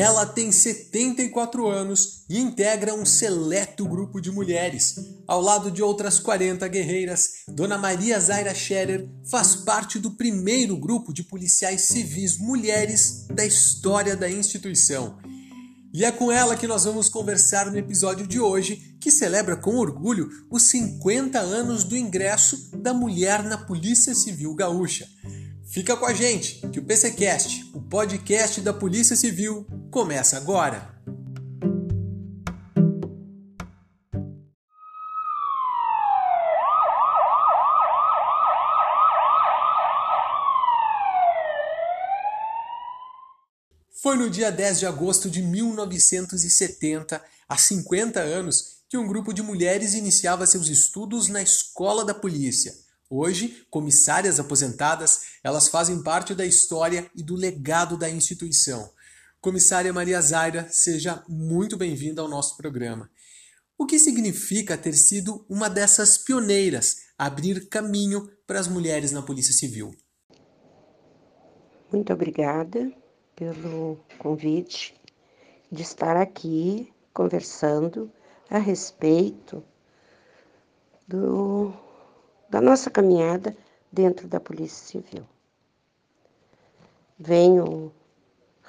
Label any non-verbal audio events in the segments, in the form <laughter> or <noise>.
Ela tem 74 anos e integra um seleto grupo de mulheres. Ao lado de outras 40 guerreiras, Dona Maria Zaira Scherer faz parte do primeiro grupo de policiais civis mulheres da história da instituição. E é com ela que nós vamos conversar no episódio de hoje, que celebra com orgulho os 50 anos do ingresso da mulher na Polícia Civil Gaúcha. Fica com a gente, que o PCcast, o podcast da Polícia Civil, começa agora. Foi no dia 10 de agosto de 1970, há 50 anos, que um grupo de mulheres iniciava seus estudos na Escola da Polícia Hoje, comissárias aposentadas, elas fazem parte da história e do legado da instituição. Comissária Maria Zaira, seja muito bem-vinda ao nosso programa. O que significa ter sido uma dessas pioneiras, abrir caminho para as mulheres na Polícia Civil? Muito obrigada pelo convite de estar aqui conversando a respeito do da nossa caminhada dentro da Polícia Civil. Venho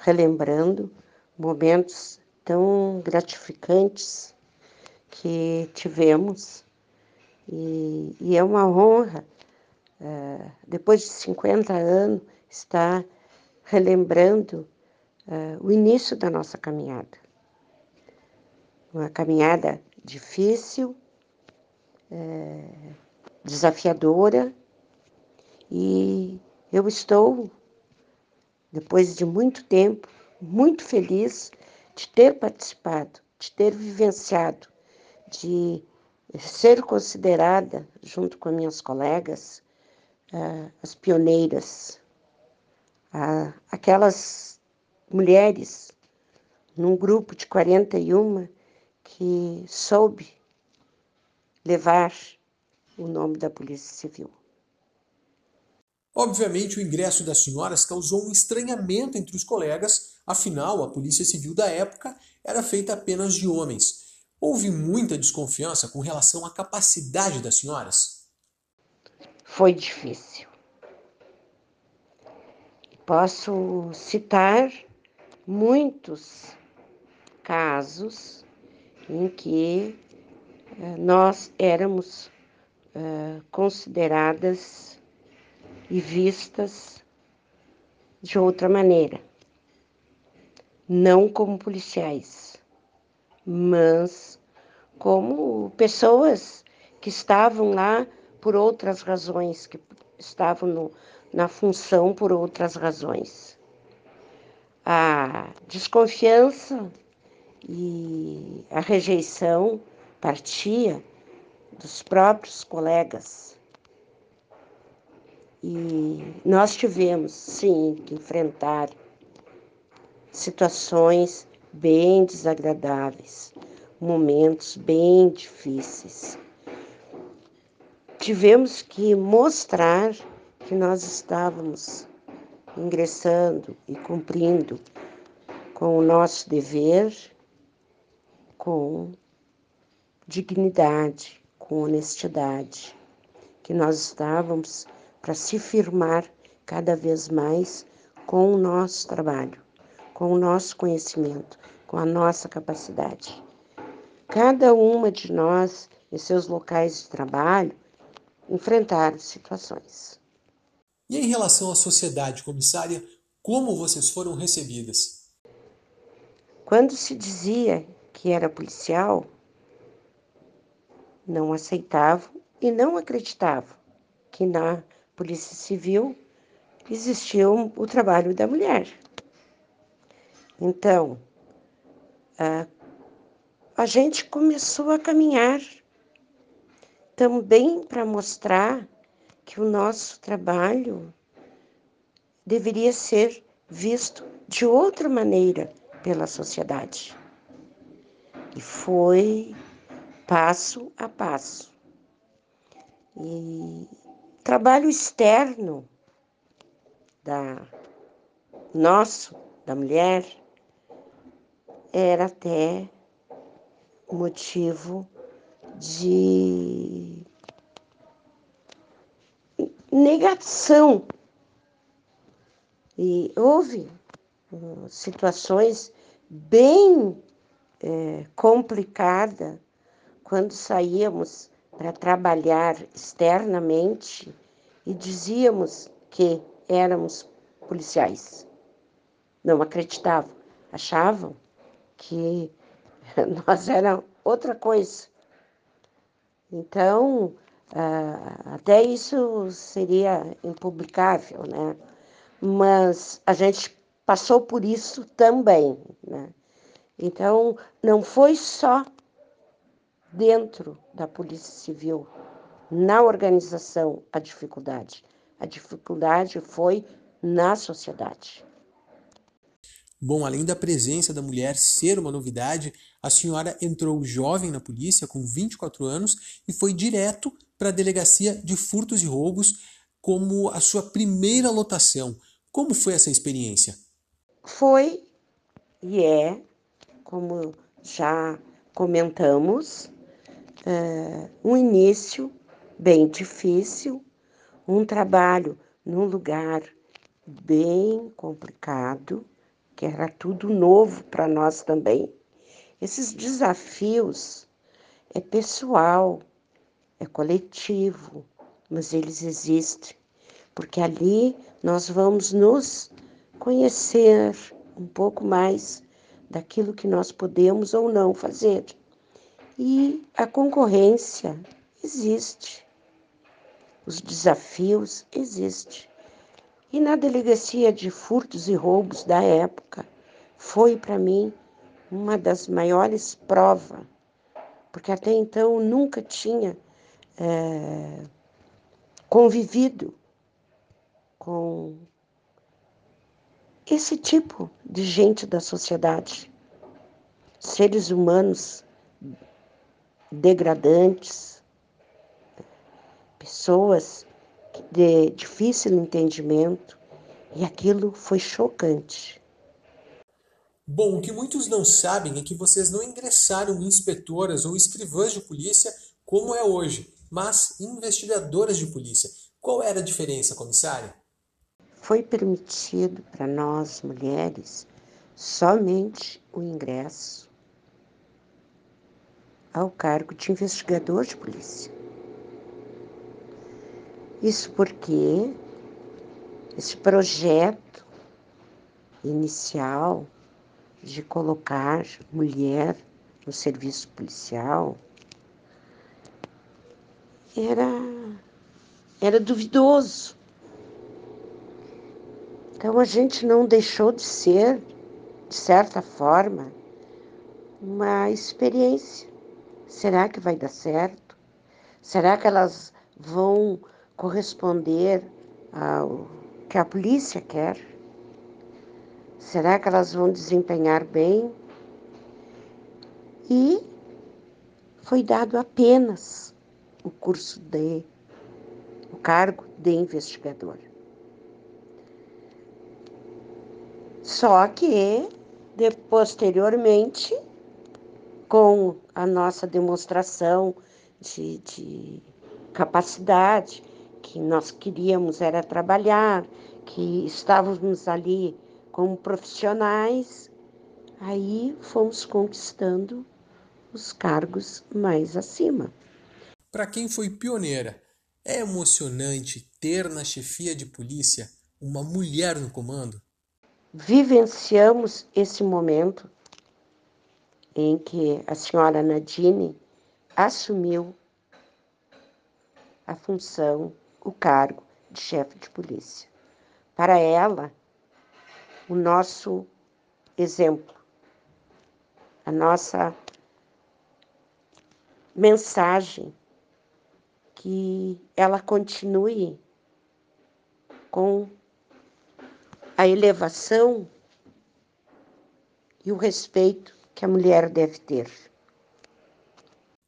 relembrando momentos tão gratificantes que tivemos e, e é uma honra, uh, depois de 50 anos, estar relembrando uh, o início da nossa caminhada. Uma caminhada difícil, uh, desafiadora e eu estou, depois de muito tempo, muito feliz de ter participado, de ter vivenciado, de ser considerada, junto com minhas colegas, uh, as pioneiras, aquelas mulheres num grupo de 41 que soube levar o nome da Polícia Civil. Obviamente, o ingresso das senhoras causou um estranhamento entre os colegas, afinal, a Polícia Civil da época era feita apenas de homens. Houve muita desconfiança com relação à capacidade das senhoras? Foi difícil. Posso citar muitos casos em que eh, nós éramos uh, consideradas e vistas de outra maneira. Não como policiais, mas como pessoas que estavam lá por outras razões, que estavam no, na função por outras razões. A desconfiança e a rejeição partia dos próprios colegas. E nós tivemos, sim, que enfrentar situações bem desagradáveis, momentos bem difíceis. Tivemos que mostrar que nós estávamos ingressando e cumprindo com o nosso dever, com dignidade, com honestidade, que nós estávamos para se firmar cada vez mais com o nosso trabalho, com o nosso conhecimento, com a nossa capacidade. Cada uma de nós, em seus locais de trabalho, enfrentar situações. E em relação à sociedade, comissária, como vocês foram recebidas? Quando se dizia que era policial, não aceitavam e não acreditavam que na Polícia Civil existia o trabalho da mulher. Então, a, a gente começou a caminhar também para mostrar que o nosso trabalho deveria ser visto de outra maneira pela sociedade. E foi passo a passo. E trabalho externo da nosso, da mulher, era até motivo de negação. E houve uh, situações bem é, complicadas quando saíamos para trabalhar externamente e dizíamos que éramos policiais. Não acreditavam, achavam que <laughs> nós era outra coisa. Então, ah, até isso seria impublicável, né? Mas a gente passou por isso também, né? Então, não foi só dentro da Polícia Civil, na organização, a dificuldade. A dificuldade foi na sociedade. Bom, além da presença da mulher ser uma novidade, a senhora entrou jovem na polícia, com 24 anos, e foi direto para a delegacia de furtos e roubos como a sua primeira lotação. Como foi essa experiência? Foi e é, como já comentamos, é, um início bem difícil, um trabalho num lugar bem complicado, que era tudo novo para nós também. Esses desafios é pessoal, é coletivo, mas eles existem, porque ali nós vamos nos conhecer um pouco mais daquilo que nós podemos ou não fazer. E a concorrência existe, os desafios existem. E na delegacia de furtos e roubos da época, foi para mim uma das maiores provas, porque até então eu nunca tinha é, convivido com esse tipo de gente da sociedade, seres humanos degradantes, pessoas de difícil entendimento, e aquilo foi chocante. Bom, o que muitos não sabem é que vocês não ingressaram inspetoras ou escrivãs de polícia como é hoje, mas investigadoras de polícia. Qual era a diferença, comissária? Foi permitido para nós mulheres somente o ingresso ao cargo de investigador de polícia. Isso porque esse projeto inicial de colocar mulher no serviço policial era, era duvidoso. Então a gente não deixou de ser, de certa forma, uma experiência. Será que vai dar certo? Será que elas vão corresponder ao que a polícia quer? Será que elas vão desempenhar bem? E foi dado apenas o curso de o cargo de investigador. Só que de, posteriormente, com a nossa demonstração de, de capacidade, que nós queríamos era trabalhar, que estávamos ali como profissionais, aí fomos conquistando os cargos mais acima. Para quem foi pioneira, é emocionante ter na chefia de polícia uma mulher no comando? Vivenciamos esse momento em que a senhora Nadine assumiu a função o cargo de chefe de polícia. Para ela, o nosso exemplo, a nossa mensagem que ela continue com a elevação e o respeito que a mulher deve ter.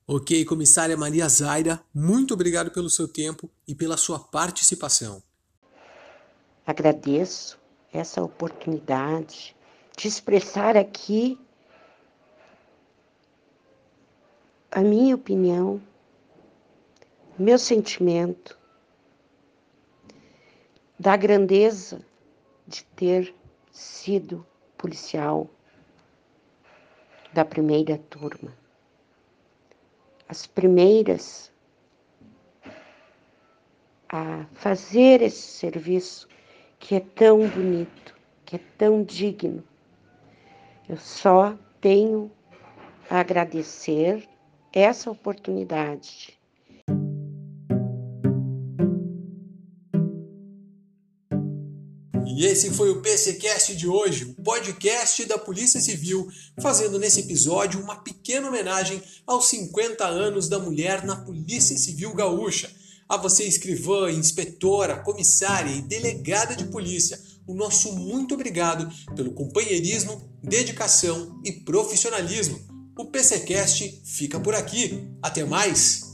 Ok, comissária Maria Zaira, muito obrigado pelo seu tempo e pela sua participação. Agradeço essa oportunidade de expressar aqui a minha opinião, meu sentimento da grandeza de ter sido policial da primeira turma. As primeiras a fazer esse serviço que é tão bonito, que é tão digno. Eu só tenho a agradecer essa oportunidade E esse foi o PCcast de hoje, o podcast da Polícia Civil, fazendo nesse episódio uma pequena homenagem aos 50 anos da mulher na Polícia Civil Gaúcha. A você, escrivã, inspetora, comissária e delegada de polícia, o nosso muito obrigado pelo companheirismo, dedicação e profissionalismo. O PCcast fica por aqui. Até mais!